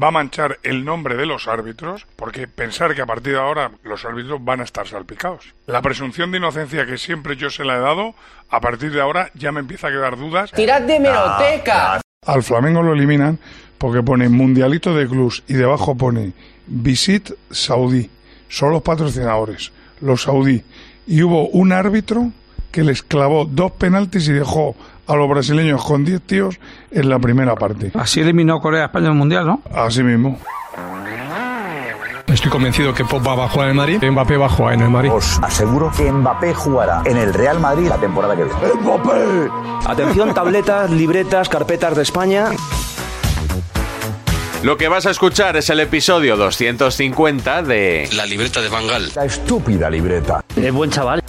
va a manchar el nombre de los árbitros, porque pensar que a partir de ahora los árbitros van a estar salpicados. La presunción de inocencia que siempre yo se la he dado, a partir de ahora ya me empieza a quedar dudas. ¡Tirad de meroteca! Al Flamengo lo eliminan porque pone Mundialito de Clubs y debajo pone Visit Saudí. Son los patrocinadores, los saudí. Y hubo un árbitro que les clavó dos penaltis y dejó a los brasileños con 10 tíos en la primera parte. Así eliminó Corea a España en el Mundial, ¿no? Así mismo. Estoy convencido que Pogba va a jugar en el Madrid, Mbappé va a jugar en el Madrid. Os aseguro que Mbappé jugará en el Real Madrid la temporada que viene. ¡Mbappé! Atención, tabletas, libretas, carpetas de España. Lo que vas a escuchar es el episodio 250 de La libreta de Bangal. La estúpida libreta. Es buen chaval.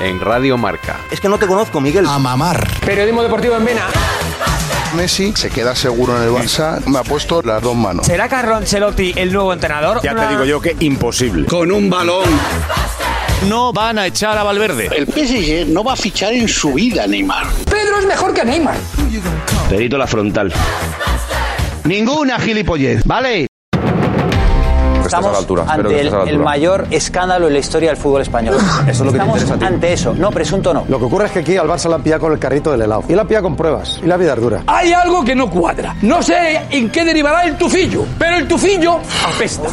En Radio Marca. Es que no te conozco, Miguel. A mamar. Periodismo deportivo en Vena. Messi se queda seguro en el Barça. Me ha puesto las dos manos. ¿Será Carlo Ancelotti el nuevo entrenador? Ya te digo yo que imposible. Con un balón. No van a echar a Valverde. El PSG no va a fichar en su vida a Neymar. Pedro es mejor que Neymar. Perito la frontal. Ninguna gilipollez, ¿vale? Estamos a la altura, ante que el, estés a la el mayor escándalo en la historia del fútbol español. Eso es lo que te Estamos interesa a ti. ante eso. No, presunto no. Lo que ocurre es que aquí al Barça la han pillado con el carrito del helado. Y la han pillado con pruebas. Y la vida es dura. Hay algo que no cuadra. No sé en qué derivará el tufillo, pero el tufillo apesta.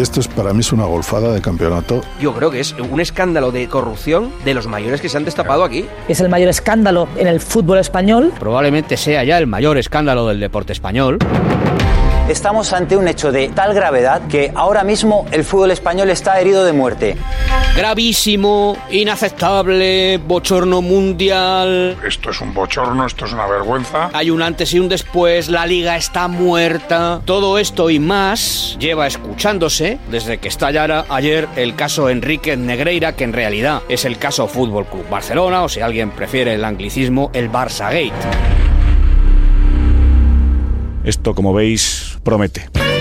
Esto es para mí es una golfada de campeonato. Yo creo que es un escándalo de corrupción de los mayores que se han destapado aquí. Es el mayor escándalo en el fútbol español. Probablemente sea ya el mayor escándalo del deporte español. Estamos ante un hecho de tal gravedad que ahora mismo el fútbol español está herido de muerte. Gravísimo, inaceptable, bochorno mundial. Esto es un bochorno, esto es una vergüenza. Hay un antes y un después, la liga está muerta. Todo esto y más lleva escuchándose desde que estallara ayer el caso Enrique Negreira, que en realidad es el caso Fútbol Club Barcelona, o si alguien prefiere el anglicismo, el Barça Gate. Esto, como veis, promete.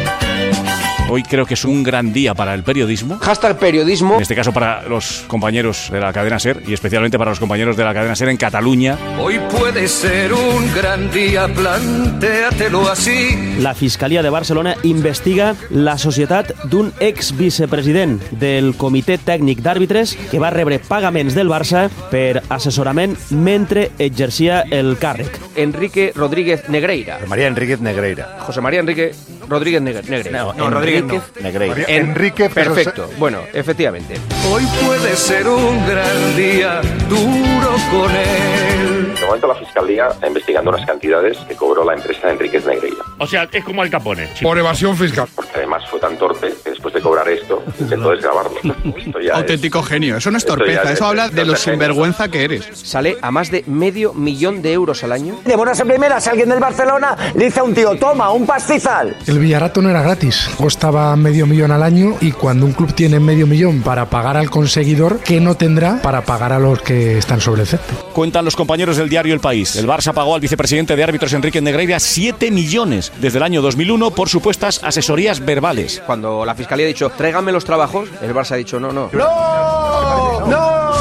Hoy creo que es un gran día para el periodismo. Hashtag periodismo. En este caso para los compañeros de la cadena SER y especialmente para los compañeros de la cadena SER en Cataluña. Hoy puede ser un gran día, plantéatelo así. La Fiscalia de Barcelona investiga la societat d'un ex-vicepresident del Comitè Tècnic d'Àrbitres que va rebre pagaments del Barça per assessorament mentre exercia el càrrec. Enrique Rodríguez Negreira. María Enríquez Negreira. José María Enrique Rodríguez Negre- Negreira. No, Rodríguez no. Negreira. María- En- Enrique, pero Perfecto. Bueno, efectivamente. Hoy puede ser un gran día, duro con él. De momento la Fiscalía está investigando unas cantidades que cobró la empresa Enríquez Negreira. O sea, es como Al Capone. Por evasión fiscal. Porque además fue tan torpe que después de cobrar esto intentó desgrabarlo. Esto ya es- Auténtico genio. Eso no es torpeza, es- eso habla de lo sinvergüenza que eres. Sale a más de medio millón de euros al año. De buenas en primeras, alguien del Barcelona le dice a un tío, toma, un pastizal. El Villarato no era gratis. Costaba medio millón al año y cuando un club tiene medio millón para pagar al conseguidor, ¿qué no tendrá para pagar a los que están sobre el césped? Cuentan los compañeros del diario El País. El Barça pagó al vicepresidente de árbitros Enrique Negreira 7 millones desde el año 2001 por supuestas asesorías verbales. Cuando la fiscalía ha dicho, tráiganme los trabajos, el Barça ha dicho, no, no. ¡No! ¡No!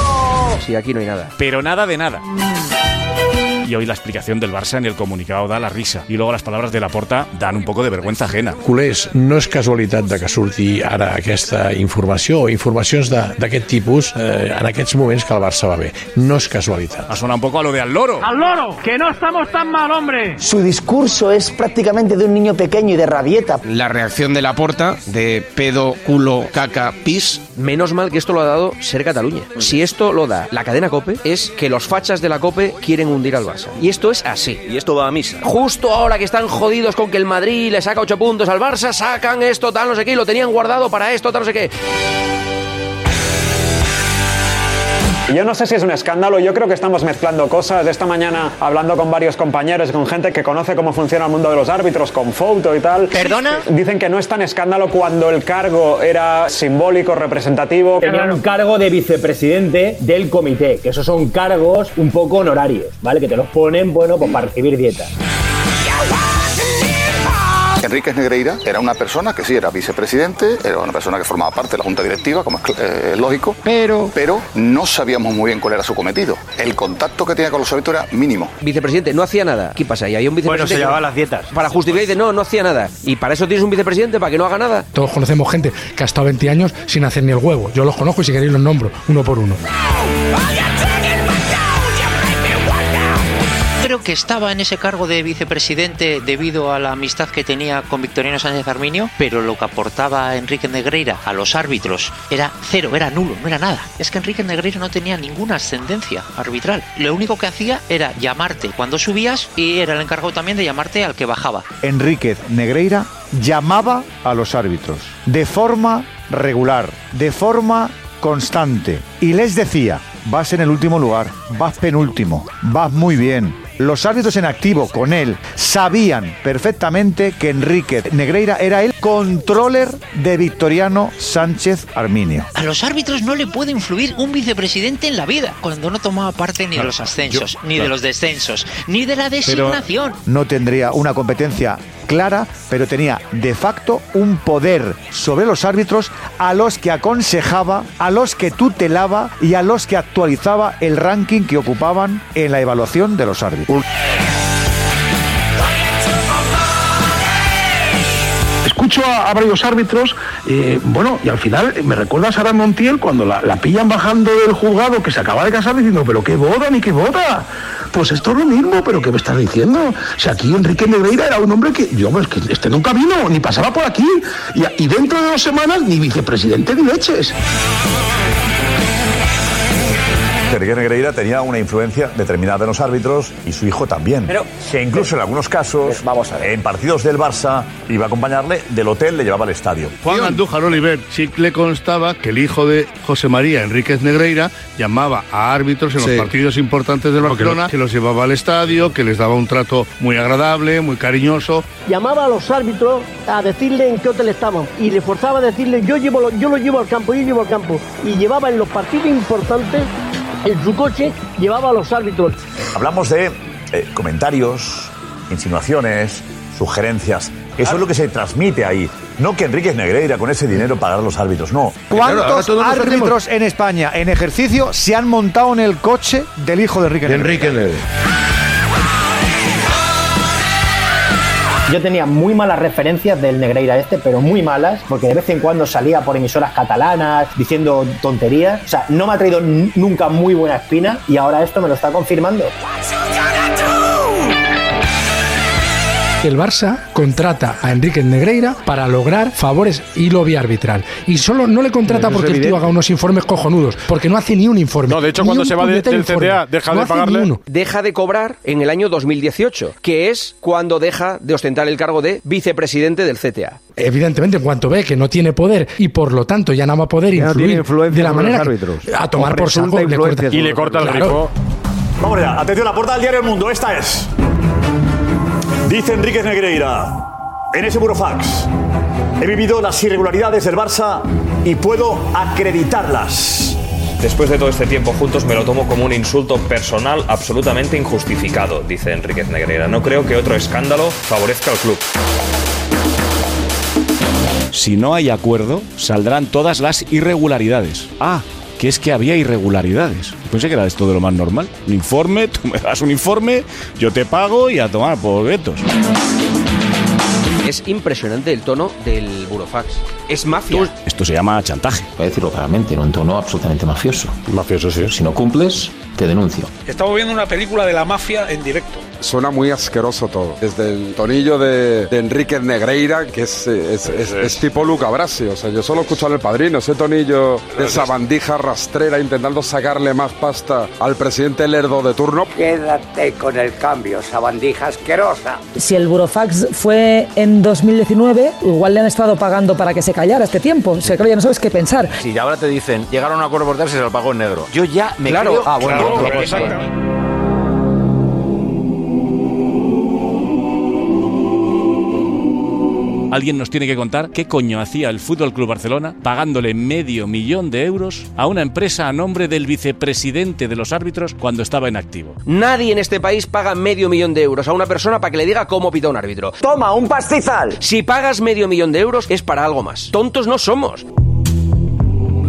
Sí, aquí no hay nada. Pero nada de nada. Y hoy la explicación del Barça en el comunicado da la risa. Y luego las palabras de Laporta dan un poco de vergüenza ajena. Culers, no és casualitat de que surti ara aquesta informació o informacions de- d'aquest tipus eh, en aquests moments que el Barça va bé. No és casualitat. Ha sonado un poco a lo de al loro. ¡Al loro! ¡Que no estamos tan mal, hombre! Su discurso es prácticamente de un niño pequeño y de rabieta. La reacción de la porta de pedo, culo, caca, pis. Menos mal que esto lo ha dado Ser Cataluña. Si esto lo da la cadena COPE, es que los fachas de la COPE quieren hundir al Barça. Y esto es así. Y esto va a misa. Justo ahora que están jodidos con que el Madrid le saca 8 puntos al Barça, sacan esto, tal, no sé qué, y lo tenían guardado para esto, tal, no sé qué. Yo no sé si es un escándalo, yo creo que estamos mezclando cosas. Esta mañana hablando con varios compañeros, con gente que conoce cómo funciona el mundo de los árbitros, con foto y tal. ¿Perdona? Dicen que no es tan escándalo cuando el cargo era simbólico, representativo. Tenía un cargo de vicepresidente del comité, que esos son cargos un poco honorarios, ¿vale? Que te los ponen, bueno, pues para recibir dietas. Enríquez Negreira era una persona que sí era vicepresidente, era una persona que formaba parte de la junta directiva, como es eh, lógico, pero, pero no sabíamos muy bien cuál era su cometido. El contacto que tenía con los árbitros era mínimo. Vicepresidente, no hacía nada. ¿Qué pasa? Y hay un Bueno, vicepresidente. se que- llevaba las dietas. Para justificar, dice, no, no hacía nada. Y para eso tienes un vicepresidente, para que no haga nada. Todos conocemos gente que ha estado 20 años sin hacer ni el huevo. Yo los conozco y si queréis los nombro, uno por uno. Que estaba en ese cargo de vicepresidente debido a la amistad que tenía con Victoriano Sánchez Arminio, pero lo que aportaba Enrique Negreira a los árbitros era cero, era nulo, no era nada. Es que Enrique Negreira no tenía ninguna ascendencia arbitral. Lo único que hacía era llamarte cuando subías y era el encargado también de llamarte al que bajaba. Enríquez Negreira llamaba a los árbitros de forma regular, de forma constante, y les decía, vas en el último lugar, vas penúltimo, vas muy bien. Los árbitros en activo con él sabían perfectamente que Enríquez Negreira era el controller de Victoriano Sánchez Arminio. A los árbitros no le puede influir un vicepresidente en la vida cuando no tomaba parte ni de los ascensos, yo- ni de los descensos, ni de la Pero designación. no tendría una competencia clara, pero tenía de facto un poder sobre los árbitros a los que aconsejaba, a los que tutelaba y a los que actualizaba el ranking que ocupaban en la evaluación de los árbitros. Escucho a, varios árbitros, eh, bueno, y al final me recuerda a Sara Montiel cuando la, la pillan bajando del juzgado que se acaba de casar diciendo, pero qué boda ni qué boda. Pues esto es lo mismo, pero ¿qué me estás diciendo? Si aquí Enrique Negreira era un hombre que, yo, pues, que este nunca vino, ni pasaba por aquí, y dentro de dos semanas ni vicepresidente ni leches. Enrique Negreira tenía una influencia determinada en los árbitros y su hijo también. Pero- que incluso en algunos casos, en partidos del Barça, iba a acompañarle del hotel, le llevaba al estadio. Juan Andújar Oliver sí le constaba que el hijo de José María Enríquez Negreira llamaba a árbitros en Sí. los partidos importantes del Barcelona, lo- que los llevaba al estadio, que les daba un trato muy agradable, muy cariñoso. llamaba a los árbitros a decirle en qué hotel estaban y le forzaba a decirle yo llevo yo lo llevo al campo, yo llevo al campo y llevaba en los partidos importantes en su coche llevaba a los árbitros. Hablamos de eh, comentarios, insinuaciones, sugerencias. Eso es lo que se transmite ahí. No que Enrique Negreira con ese dinero pagara a los árbitros, no. ¿Cuántos árbitros en España en ejercicio se han montado en el coche del hijo de Enrique Negreira? Yo tenía muy malas referencias del Negreira este, pero muy malas, porque de vez en cuando salía por emisoras catalanas diciendo tonterías. O sea, no me ha traído nunca muy buena espina y ahora esto me lo está confirmando. El Barça contrata a Enrique Negreira para lograr favores y lobby arbitral. Y solo no le contrata porque el tío haga unos informes cojonudos, porque no hace ni un informe. No, de hecho, cuando se va de- del informe. CTA, deja No de pagarle. uno. Deja de cobrar en el año 2018, que es cuando deja de ostentar el cargo de vicepresidente del CTA. Evidentemente, en cuanto ve que no tiene poder y por lo tanto ya no va a poder Ya influir influencia de la los manera que- a tomar por saco le corta- Y le corta el Claro. grifo. Vamos allá, atención, la portada del diario El Mundo, esta es. Dice Enríquez Negreira, en ese burofax, he vivido las irregularidades del Barça y puedo acreditarlas. Después de todo este tiempo juntos me lo tomo como un insulto personal absolutamente injustificado, dice Enríquez Negreira. No creo que otro escándalo favorezca al club. Si no hay acuerdo, saldrán todas las irregularidades. Ah, que es que había irregularidades. Pensé que era esto de lo más normal. Un informe, tú me das un informe, yo te pago y a tomar por vetos. Es impresionante el tono del burofax. Es mafia. Esto se llama chantaje. Voy a decirlo claramente, en un tono absolutamente mafioso. Mafioso, sí. Si no cumples, te denuncio. Estamos viendo una película de la mafia en directo. Suena muy asqueroso todo. Desde el tonillo de, de Enrique Negreira, que es, es, es- es tipo Luca Brasi. O sea, yo solo escucho al padrino, ese tonillo de esa bandija rastrera intentando sacarle más pasta al presidente Lerdo de turno. Quédate con el cambio, esa bandija asquerosa. Si el burofax fue en 2019, igual le han estado pagando para que se callara este tiempo. O sea, claro, ya no sabes qué pensar. Si ahora te dicen, llegaron a un acuerdo por tal, se lo pagó en negro. Yo ya me Claro, creo... Ah, bueno, claro, pues, Alguien nos tiene que contar qué coño hacía el Fútbol Club Barcelona pagándole medio millón de euros a una empresa a nombre del vicepresidente de los árbitros cuando estaba en activo. Nadie en este país paga medio millón de euros a una persona para que le diga cómo pita un árbitro. Toma, un pastizal. Si pagas medio millón de euros es para algo más. Tontos no somos.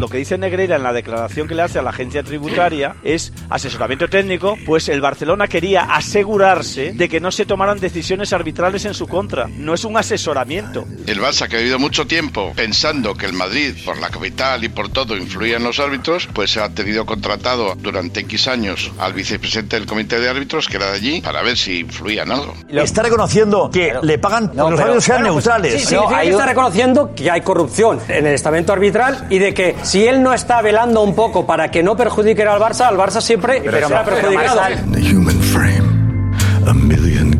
Lo que dice Negreira en la declaración que le hace a la agencia tributaria es asesoramiento técnico, pues el Barcelona quería asegurarse de que no se tomaran decisiones arbitrales en su contra. No es un asesoramiento. El Barça, que ha vivido mucho tiempo pensando que el Madrid, por la capital y por todo, influía en los árbitros, pues ha tenido contratado durante X años al vicepresidente del comité de árbitros, que era de allí, para ver si influía en algo. Está reconociendo que le pagan porque los árbitros sean neutrales. Sí, significa que está reconociendo que hay corrupción en el estamento arbitral y de que si él no está velando un poco para que no perjudique al Barça, al Barça siempre será perjudicado. In the human frame, a million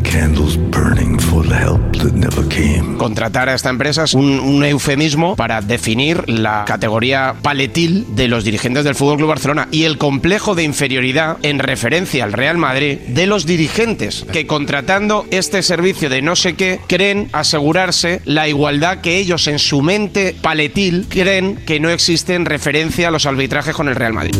Contratar a esta empresa es un, un eufemismo para definir la categoría paletil de los dirigentes del Fútbol Club Barcelona y el complejo de inferioridad en referencia al Real Madrid de los dirigentes que contratando este servicio de no sé qué creen asegurarse la igualdad que ellos en su mente paletil creen que no existe en referencia a los arbitrajes con el Real Madrid.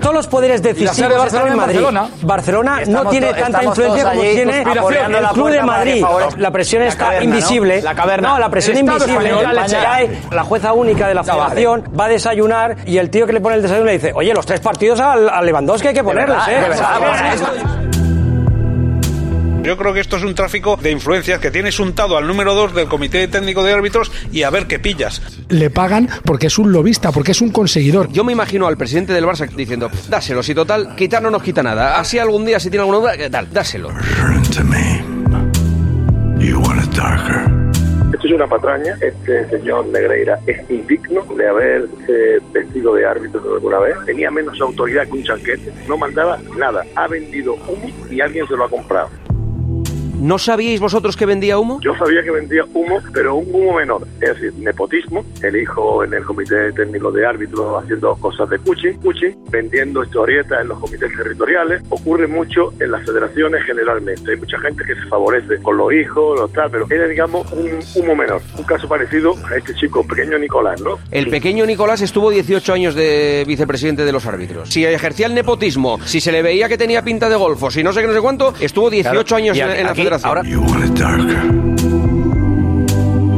Todos los poderes decisivos de Barcelona están en Madrid. Barcelona. Barcelona no tiene tanta influencia como allí tiene el Club de Madrid. La presión La está invisible. La caverna. No, la presión invisible. español, La, jueza única de la No, vale. federación va a desayunar y el tío que le pone el desayuno le dice, oye, los tres partidos al, Lewandowski hay que ponerles, verdad, ¿eh? Yo creo que esto es un tráfico de influencias que tienes untado al número 2 del Comité Técnico de Árbitros y a ver qué pillas. Le pagan porque es un lobista, porque es un conseguidor. Yo me imagino al presidente del Barça diciendo, dáselo, si total, quitar no nos quita nada. Así algún día, si tiene alguna duda, ¿qué tal? Dáselo. Turn to me. You want it darker. Esto es una patraña. Este señor Negreira es indigno de haberse vestido de árbitro alguna vez. Tenía menos autoridad que un chanquete. No mandaba nada. Ha vendido humo y alguien se lo ha comprado. ¿No sabíais vosotros que vendía humo? Yo sabía que vendía humo, pero un humo menor. Es decir, nepotismo, el hijo en el comité técnico de árbitros haciendo cosas de cuchi, cuchi, vendiendo historietas en los comités territoriales. Ocurre mucho en las federaciones generalmente. Hay mucha gente que se favorece con los hijos, los tal, pero era, digamos, un humo menor. Un caso parecido a este chico pequeño Nicolás, ¿no? El pequeño Nicolás estuvo 18 años de vicepresidente de los árbitros. Si ejercía el nepotismo, si se le veía que tenía pinta de golfo, si no sé qué, no sé cuánto, estuvo 18 Claro, años y en, aquí- en la aquí, federación. You want it darker.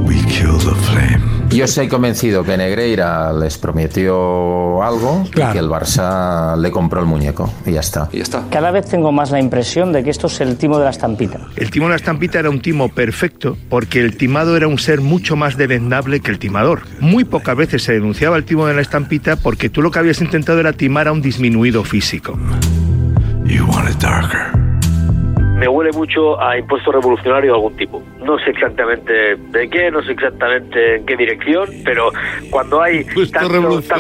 We kill the flame. Yo estoy convencido que Negreira les prometió algo y que el Barça le compró el muñeco y ya está. Y ya está. Cada vez tengo más la impresión de que esto es el timo de la estampita. El timo de la estampita era un timo perfecto porque el timado era un ser mucho más devendable que el timador. Muy pocas veces se denunciaba el timo de la estampita porque tú lo que habías intentado era timar a un disminuido físico. You want it darker. Me huele mucho a impuesto revolucionario de algún tipo. No sé exactamente de qué, no sé exactamente en qué dirección, pero cuando hay, tanto-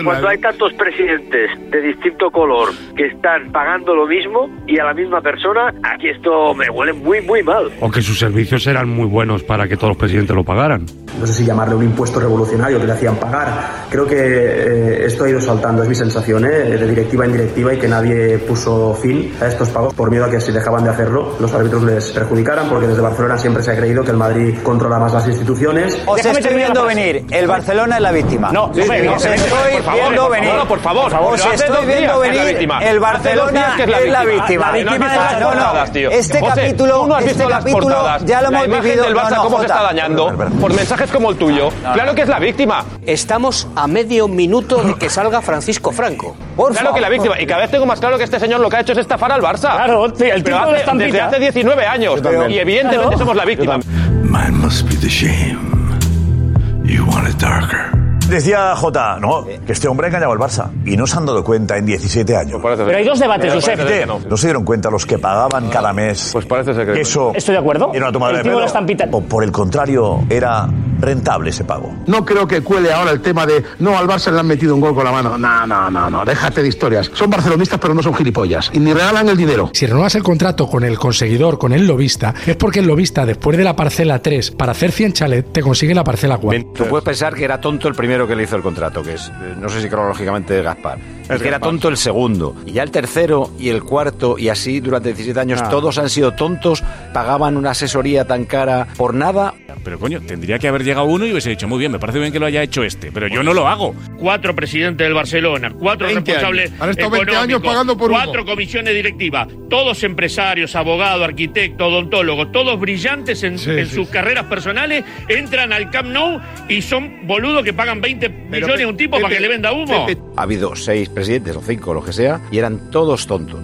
cuando hay tantos presidentes de distinto color que están pagando lo mismo y a la misma persona, aquí esto me huele muy, muy mal. O que sus servicios eran muy buenos para que todos los presidentes lo pagaran. No sé si llamarle un impuesto revolucionario que le hacían pagar. Creo que eh, esto ha ido saltando, es mi sensación, ¿eh? de directiva en directiva y que nadie puso fin a estos pagos por miedo a que si dejaban de hacerlo los árbitros les perjudicaran, porque desde Barcelona siempre se ha creído que el Madrid controla más las instituciones. Os estoy viendo venir. El Barcelona es la víctima. No, os hombre, no, estoy por favor, viendo por venir. favor, por favor, por favor, Os estoy viendo venir. El Barcelona es la víctima. La víctima No, de no, tío. Este José, capítulo, este capítulo ya lo La hemos imagen vivido. del Barça, No, no, cómo se está dañando por mensajes personajes como el tuyo, claro que es la víctima. Estamos a medio minuto de que salga Francisco Franco. Por claro que la favor. víctima. Y cada vez tengo más claro que este señor lo que ha hecho es estafar al Barça. Claro, el tipo de hace- estampita. desde hace 19 años. Y evidentemente Claro. somos la víctima. Mine must be the shame. You want it darker. Decía Jota, no, que este hombre ha engañado al Barça. Y no se han dado cuenta en 17 años. Pero hay dos debates, Josep. no. ¿No se dieron cuenta los que pagaban cada mes? Pues parece ser que eso Estoy de acuerdo. era una El de de. O por el contrario, era rentable ese pago. No creo que cuele ahora el tema de no al Barça le han metido un gol con la mano. No, no, no, no, déjate de historias. Son barcelonistas, pero no son gilipollas. Y ni regalan el dinero. Si renuevas el contrato con el conseguidor, con el lobista, es porque el lobista, después de la parcela 3, para hacer 100 chalet, te consigue la parcela 4. Tú puedes pensar que era tonto el primero que le hizo el contrato, que es, eh, no sé si cronológicamente Gaspar. Es que era tonto el segundo. Y ya el tercero y el cuarto, y así durante 17 años, Ah. todos han sido tontos, pagaban una asesoría tan cara por nada. Pero coño, tendría que haber llegado uno y hubiese dicho, muy bien, me parece bien que lo haya hecho este, pero yo no lo hago. Cuatro presidentes del Barcelona, cuatro 20 responsables años. Han estado 20 años pagando por uno. cuatro comisiones directivas, todos empresarios, abogados, arquitectos, odontólogos, todos brillantes en, en sus carreras personales, entran al Camp Nou y son boludos que pagan 20 millones a un tipo para que le venda humo. Ha habido seis presidentes o cinco, lo que sea, y eran todos tontos.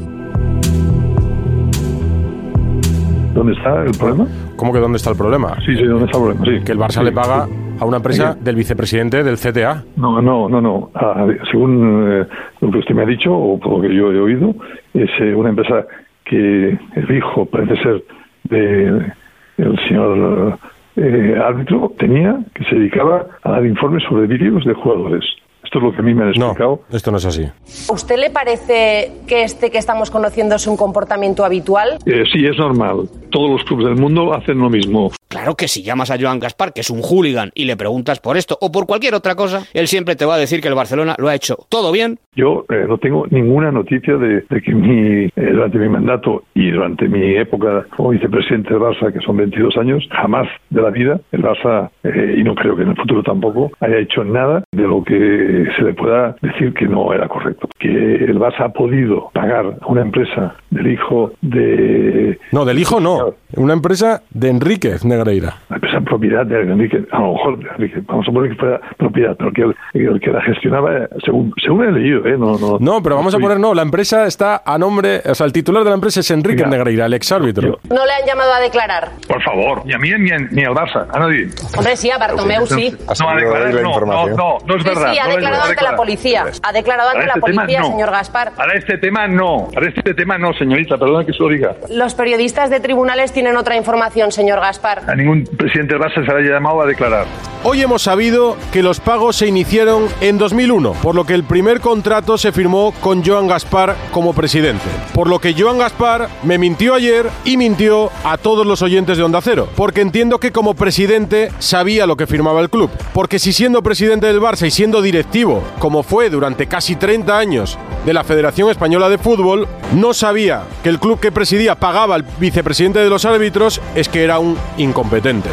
¿Dónde está el problema? ¿Cómo que dónde está el problema? Sí, sí, ¿dónde está el problema? Sí. Que el Barça Sí, le paga sí. a una empresa del vicepresidente del CTA. No, no, no, no. Ah, según eh, lo que usted me ha dicho, o por lo que yo he oído, es eh, una empresa que el hijo, parece ser, de el señor eh, árbitro, tenía, que se dedicaba a dar informes sobre vídeos de jugadores. Esto es lo que a mí me han explicado. Esto no es así. ¿A usted le parece que este que estamos conociendo es un comportamiento habitual? Eh, sí, es normal. Todos los clubes del mundo hacen lo mismo. Claro que si llamas a Joan Gaspar, que es un hooligan, y le preguntas por esto o por cualquier otra cosa, él siempre te va a decir que el Barcelona lo ha hecho todo bien. Yo eh, no tengo ninguna noticia de, de que mi, eh, durante mi mandato y durante mi época como vicepresidente del Barça, que son 22 años, jamás de la vida el Barça, eh, y no creo que en el futuro tampoco, haya hecho nada de lo que se le pueda decir que no era correcto. Que el Barça ha podido pagar a una empresa del hijo de... No, del hijo no. Una empresa de Enríquez Negreira. Una empresa propiedad de Enríquez, a lo mejor de vamos a poner que fuera propiedad, pero que el, que la gestionaba, eh, según, según he leído, ¿eh? No, no, no pero vamos a poner, no, la empresa está a nombre, o sea, el titular de la empresa es Enríquez mira, Negreira, el exárbitro. No le han llamado a declarar. Por favor, ni a mí ni a, ni a Barça, nadie. Hombre, sí, a Bartomeu sí. No, no, no, es verdad. Sí, ha declarado ante la policía. Ha declarado ante la este policía, señor Gaspar. Para este tema no, para este tema no, señorita, perdona que se lo diga. Los periodistas de tribunales tienen otra información, señor Gaspar. A ningún presidente del Barça será llamado a declarar. Hoy hemos sabido que los pagos se iniciaron en 2001, por lo que el primer contrato se firmó con Joan Gaspar como presidente. Por lo que Joan Gaspar me mintió ayer y mintió a todos los oyentes de Onda Cero, porque entiendo que como presidente sabía lo que firmaba el club. Porque si siendo presidente del Barça y siendo directivo, como fue durante casi 30 años, de la Federación Española de Fútbol no sabía que el club que presidía pagaba al vicepresidente de los árbitros, es que era un incompetente.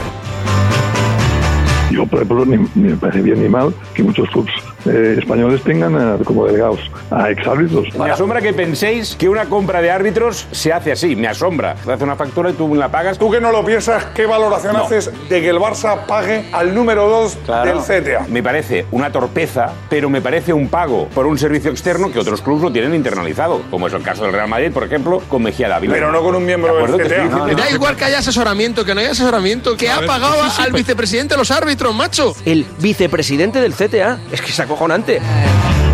Yo, por ejemplo, ni, me parece bien ni mal que muchos clubes eh, españoles tengan eh, como delegados a exárbitros. Me asombra que penséis que una compra de árbitros se hace así, me asombra. Te hace una factura y tú la pagas. ¿Tú que no lo piensas, qué valoración No. haces de que el Barça pague al número 2 del CTA? Me parece una torpeza, pero me parece un pago por un servicio externo que otros clubes lo tienen internalizado, como es el caso del Real Madrid, por ejemplo, con Mejía Dávila. Pero no con un miembro ¿De del CTA. estoy diciendo- Da igual que haya asesoramiento, que no haya asesoramiento, que ha pagado sí, sí, al vicepresidente de los árbitros, macho. El vicepresidente del CTA. Es que es 好难带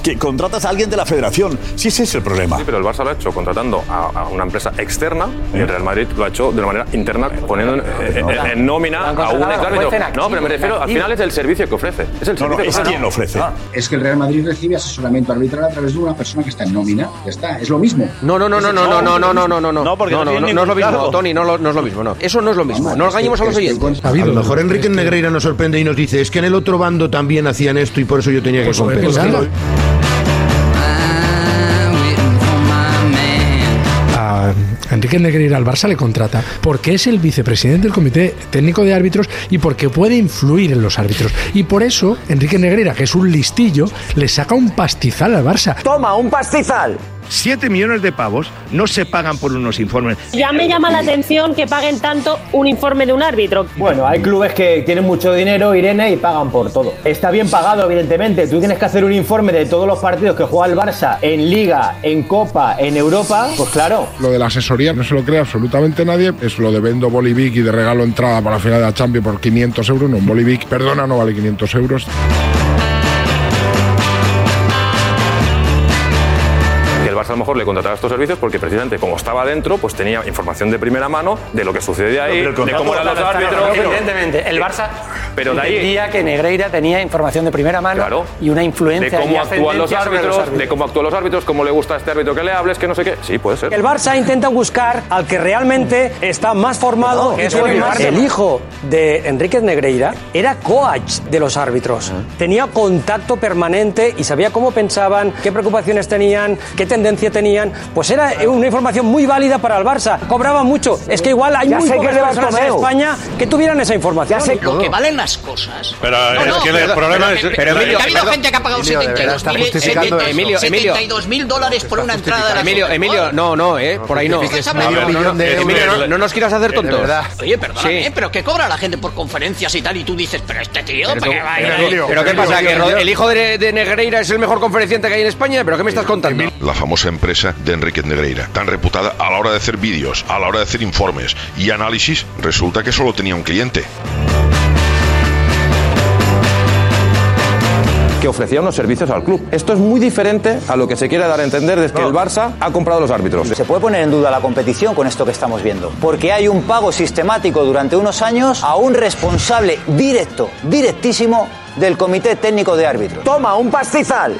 Es que contratas a alguien de la federación. Si ese es el problema. Sí, pero el Barça lo ha hecho contratando a, a una empresa externa y el Real Madrid lo ha hecho de una manera interna poniendo en, en- en- en nómina a un exárbitro. No, pero me refiero, al final es el servicio que ofrece. Es el No, no, servicio que es quien lo ofrece. Ah. Es que el Real Madrid recibe asesoramiento arbitral a través de una persona que está en nómina. Ya está, es lo mismo. No, no, no, no, no, no, no, no, no, no, no, no. No, porque no no, no, no es lo mismo. Tony, no, lo- no es lo mismo, no. Eso no es lo mismo. No engañemos a los oyentes. A lo mejor Enrique Negreira nos sorprende y nos dice, es que en el otro bando también hacían esto y por eso yo tenía que Pues, Enrique Negreira al Barça le contrata porque es el vicepresidente del Comité Técnico de Árbitros y porque puede influir en los árbitros. Y por eso Enrique Negreira, que es un listillo, le saca un pastizal al Barça. Toma, un pastizal. 7 millones de pavos no se pagan por unos informes. Ya me llama la atención que paguen tanto un informe de un árbitro. Bueno, hay clubes que tienen mucho dinero, Irene, y pagan por todo. Está bien pagado, evidentemente. Tú tienes que hacer un informe de todos los partidos que juega el Barça en Liga, en Copa, en Europa. Pues claro. Lo de la asesoría no se lo cree absolutamente nadie. Es lo de vendo Bolivic y de regalo entrada para la final de la Champions por 500 euros. No, un Bolivic, perdona, no vale 500 euros. Mejor le contrataba estos servicios porque precisamente como estaba dentro, pues tenía información de primera mano de lo que sucedía ahí, de cómo eran los árbitros. Evidentemente, el Barça Pero de ahí- entendía que Negreira tenía información de primera mano Claro. y una influencia de cómo actúan los ascendencia sobre árbitros, de cómo actúan los árbitros, cómo le gusta a este árbitro que le hables, que no sé qué. Sí, puede ser. El Barça intenta buscar al que realmente está más formado, No, que eso el, el hijo de Enríquez Negreira, era coach de los árbitros. Tenía contacto permanente y sabía cómo pensaban, qué preocupaciones tenían, qué tendencia tenían. Pues era una información muy válida para el Barça. Cobraba mucho. Es que igual hay Ya muy sé que pocas personas en. España que tuvieran esa información. Lo que valen las cosas. Pero No, es no, que el pero- problema pero- es- pero- Emilio, que ha habido perdón. gente que ha pagado Emilio, de verdad, 72 está mil justificando- Emilio, Emilio, Emilio, mil dólares por una entrada de la Emilio, Emilio, no, no, eh, por ahí no. ¿Qué estás No, hablando? no, no, no, Emilio, no, no nos quieras hacer tontos. Oye, perdóname. ¿eh? pero que cobra la gente por conferencias y tal, y tú dices, pero este tío, Pero, ¿para qué va a ir ahí? pero ¿qué pasa? ¿Que el hijo de, de Negreira es el mejor conferenciante que hay en España? ¿Pero qué me estás contando? La famosa empresa de Enrique Negreira, tan reputada a la hora de hacer vídeos, a la hora de hacer informes y análisis, resulta que solo tenía un cliente. que ofrecía unos servicios al club. Esto es muy diferente a lo que se quiere dar a entender de que el Barça ha comprado los árbitros. Se puede poner en duda la competición con esto que estamos viendo, porque hay un pago sistemático durante unos años a un responsable directo, directísimo del Comité Técnico de Árbitros. Toma, un pastizal.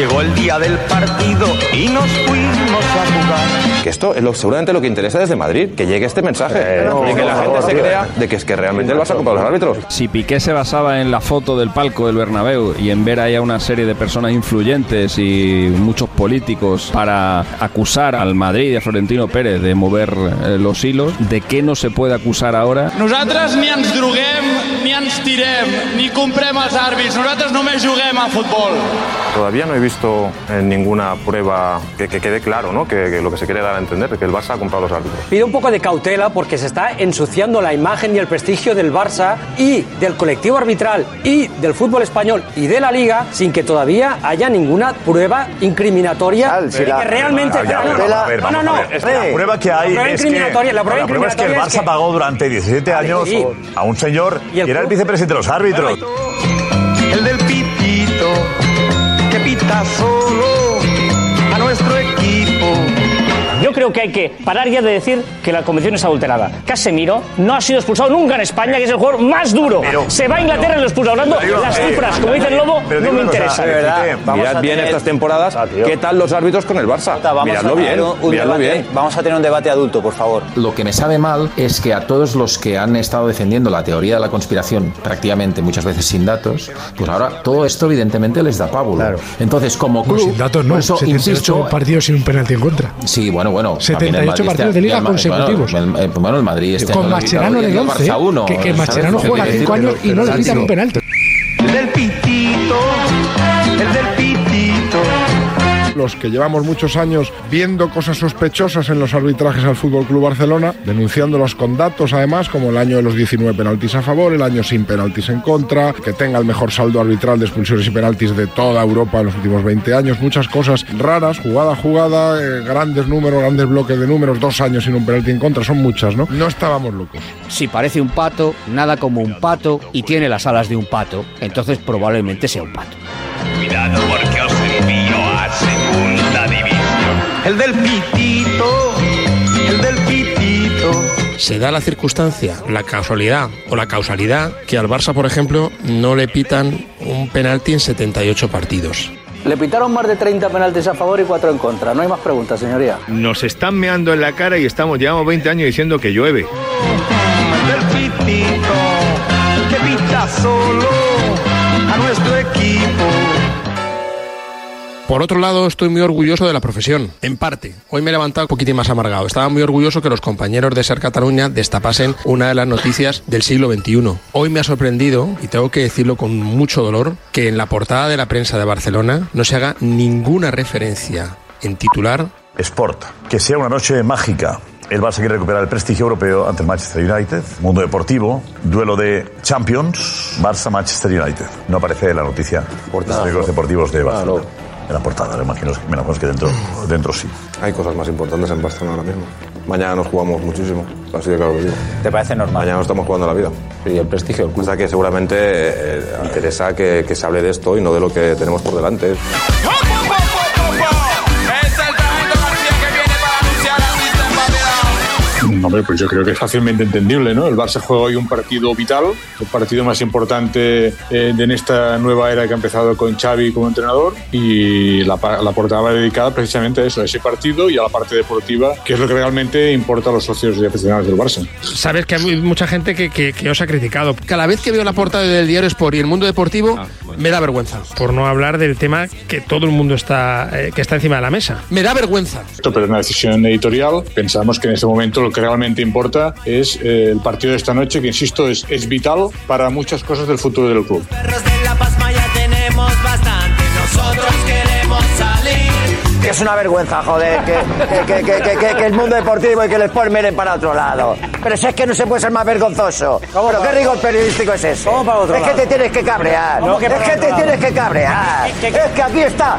Llegó el día del partido y nos fuimos a jugar. Que esto es lo, seguramente lo que interesa desde Madrid, que llegue este mensaje y que la gente se crea de que es que realmente el Barça ha comprado los árbitros. Si Piqué se basaba en la foto del palco del Bernabéu y en ver ahí a una serie de personas influyentes y muchos políticos para acusar al Madrid y a Florentino Pérez de mover eh, los hilos, ¿de qué no se puede acusar ahora? Nosaltres ni ens droguem, ni ens tirem, ni comprem els àrbits. Nosaltres només juguem a futbol. Todavía no he visto eh, ninguna prueba que, que quede claro, ¿no? Que, que lo que se quiere dar a entender es que el Barça ha comprado los árbitros. Pide un poco de cautela porque se está ensuciando la imagen y el prestigio del Barça y del colectivo arbitral y del fútbol español y de la liga sin que todavía haya ninguna prueba incriminatoria de que realmente ya, no, no, pero vamos a ver, no, no, no. Es que la prueba que hay La prueba es que, incriminatoria, la prueba la prueba es que el Barça es que- pagó durante 17 Vale, años sí. a un señor ¿Y el que era el vicepresidente de los árbitros. El del pitito que pita solo Yo creo que hay que parar ya de decir que la competición es adulterada. Casemiro no ha sido expulsado nunca en España, que es el jugador más duro. Se va a Inglaterra y lo expulsa. Hablando las cifras, como dice el Lobo, Pero no me una cosa, interesa. de verdad, mirad bien estas temporadas, ¿qué tal los árbitros con el Barça? Vamos Miradlo bien, miradlo debate- bien. Vamos a tener un debate adulto, por favor. Lo que me sabe mal es que a todos los que han estado defendiendo la teoría de la conspiración, prácticamente muchas veces sin datos, pues ahora todo esto evidentemente les da pábulo. Entonces, como club, Pues sin datos no, por eso 78 insisto, partidos sin un penalti en contra. Sí, bueno, bueno. también el 78 Madrid partidos este- de liga el consecutivos. Bueno, el, el- bueno, el Madrid este Con Mascherano el 11, Barça uno, que, que. Mascherano juega quiere 5 decir, años y no le quitan un penalti. El del pitito, el del pitito. Los que llevamos muchos años viendo cosas sospechosas en los arbitrajes al Fútbol Club Barcelona, denunciándolos con datos además, como el año de los 19 penaltis a favor, el año sin penaltis en contra, que tenga el mejor saldo arbitral de expulsiones y penaltis de toda Europa en los últimos 20 años, muchas cosas raras, jugada a jugada, eh, grandes números, grandes bloques de números, dos años sin un penalti en contra, son muchas, ¿no? No estábamos locos. Si parece un pato, nada como un pato y tiene las alas de un pato, entonces probablemente sea un pato. Cuidado porque segunda división. El del pitito, el del pitito. Se da la circunstancia, la casualidad o la causalidad que al Barça, por ejemplo, no le pitan un penalti en 78 partidos. Le pitaron más de 30 penaltis a favor y 4 en contra. No hay más preguntas, señoría. Nos están meando en la cara y estamos, llevamos 20 años diciendo que llueve. El del pitito que pita solo a nuestro equipo. Por otro lado, estoy muy orgulloso de la profesión, en parte. Hoy me he levantado un poquitín más amargado. Estaba muy orgulloso que los compañeros de Ser Cataluña destapasen una de las noticias del siglo XXI. Hoy me ha sorprendido, y tengo que decirlo con mucho dolor, que en la portada de la prensa de Barcelona no se haga ninguna referencia en titular. Sport, que sea una noche mágica. El Barça quiere recuperar el prestigio europeo ante el Manchester United. Mundo deportivo, duelo de Champions, Barça-Manchester United. No aparece en la noticia Portada. de los deportivos de Barcelona. En la portada, me imagino, me imagino que dentro, dentro sí. Hay cosas más importantes en Barcelona ahora mismo. Mañana nos jugamos muchísimo, así de claro lo digo. ¿Te parece normal? Mañana nos estamos jugando la vida. Y el prestigio del club. O sea que seguramente eh, interesa que, que se hable de esto y no de lo que tenemos por delante. Hombre, pues yo creo que es fácilmente entendible, ¿no? El Barça juega hoy un partido vital, el partido más importante eh, de en esta nueva era que ha empezado con Xavi como entrenador y la, la portada va dedicada precisamente a eso, a ese partido y a la parte deportiva, que es lo que realmente importa a los socios y aficionados del Barça. Sabes que hay mucha gente que, que- que os ha criticado. Cada vez que veo la portada del diario Sport y el mundo deportivo, me da vergüenza. Por no hablar del tema que todo el mundo está, eh, que está encima de la mesa. Me da vergüenza. Esto, pero es una decisión editorial. Pensamos que en este momento lo que realmente importa es eh, el partido de esta noche, que insisto, es, es vital para muchas cosas del futuro del club. Que es una vergüenza, joder, que, que, que, que, que- que el mundo deportivo y que el sport miren para otro lado. Pero si es que no se puede ser más vergonzoso. ¿Pero qué rigor periodístico es ese? ¿Cómo para otro es que lado? te tienes que cabrear. ¿Cómo que es que te lado? tienes que cabrear. ¿Qué- qué- es que aquí está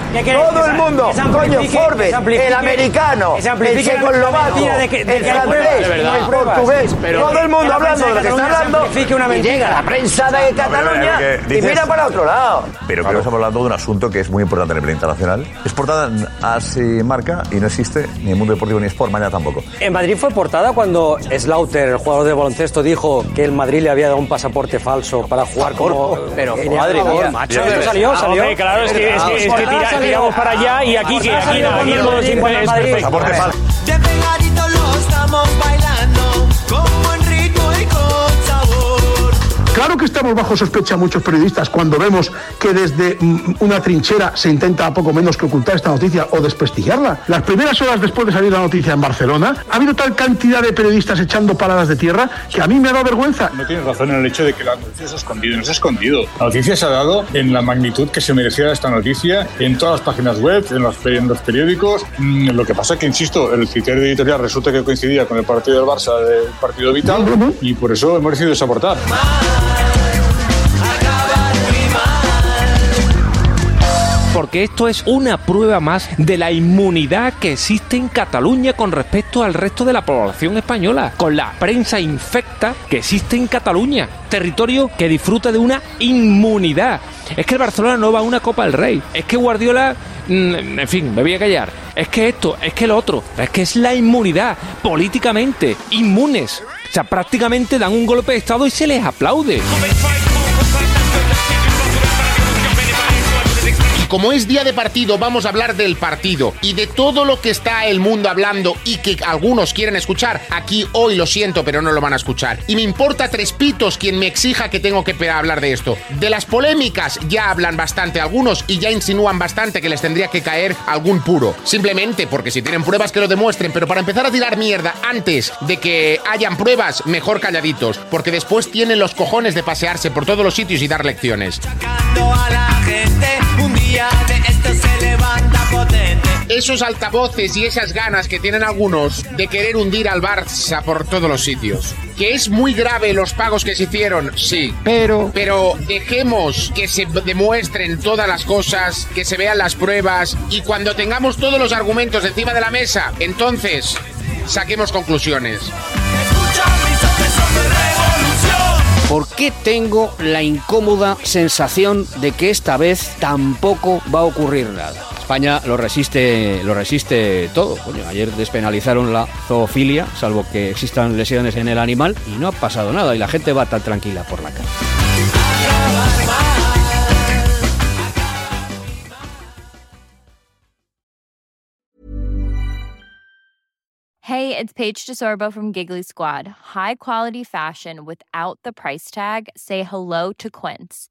todo el mundo. Coño, Forbes, el americano, el checoslovaco, el francés, el portugués. Pero- todo el mundo la hablando de lo que está hablando. Y llega la prensa de Cataluña y mira para otro lado. Pero creo que estamos hablando de un asunto que es muy importante en el plano internacional. Es portada así marca y no existe ni en Mundo Deportivo ni Sport, mañana tampoco. En Madrid fue portada cuando Slaughter, el jugador de baloncesto, dijo que el Madrid le había dado un pasaporte falso para jugar como... Pero, madre mía. macho, esto salió, salió. Hombre, claro, es que, es que, es que tira- tiramos para allá y aquí, que aquí, aquí el modo simple es perfecto. Claro que estamos bajo sospecha muchos periodistas cuando vemos que desde mm, una trinchera se intenta poco menos que ocultar esta noticia o desprestigiarla. Las primeras horas después de salir la noticia en Barcelona, ha habido tal cantidad de periodistas echando paradas de tierra que a mí me ha dado vergüenza. No tienes razón en el hecho de que la noticia se ha escondido. No se ha escondido. La noticia se ha dado en la magnitud que se merecía esta noticia, en todas las páginas web, en los, en los periódicos. Mm, Lo que pasa que, insisto, el criterio editorial resulta que coincidía con el partido del Barça, del partido vital, y por eso hemos decidido desaportar. Porque esto es una prueba más de la inmunidad que existe en Cataluña con respecto al resto de la población española, con la prensa infecta que existe en Cataluña, territorio que disfruta de una inmunidad. Es que el Barcelona no va a una Copa del Rey, es que Guardiola, mm, en fin, me voy a callar. Es que esto, es que lo otro, es que es la inmunidad, políticamente, inmunes. O sea, prácticamente dan un golpe de Estado y se les aplaude. Como es día de partido, vamos a hablar del partido y de todo lo que está el mundo hablando y que algunos quieren escuchar. Aquí hoy lo siento, pero no lo van a escuchar. Y me importa tres pitos quien me exija que tengo que hablar de esto. De las polémicas ya hablan bastante algunos y ya insinúan bastante que les tendría que caer algún puro. Simplemente porque si tienen pruebas que lo demuestren, pero para empezar a tirar mierda antes de que hayan pruebas, mejor calladitos, porque después tienen los cojones de pasearse por todos los sitios y dar lecciones. a la Esos altavoces y esas ganas que tienen algunos de querer hundir al Barça por todos los sitios. Que es muy grave los pagos que se hicieron, sí. Pero. Pero dejemos que se demuestren todas las cosas, que se vean las pruebas y cuando tengamos todos los argumentos encima de la mesa, entonces saquemos conclusiones. ¿Por qué tengo la incómoda sensación de que esta vez tampoco va a ocurrir nada? España lo resiste, lo resiste todo. Ayer despenalizaron la zoofilia, salvo que existan lesiones en el animal, y no ha pasado nada. Y la gente va tan tranquila por la calle. Hey, it's Paige DeSorbo from Giggly Squad. High quality fashion without the price tag. Say hello to Quince.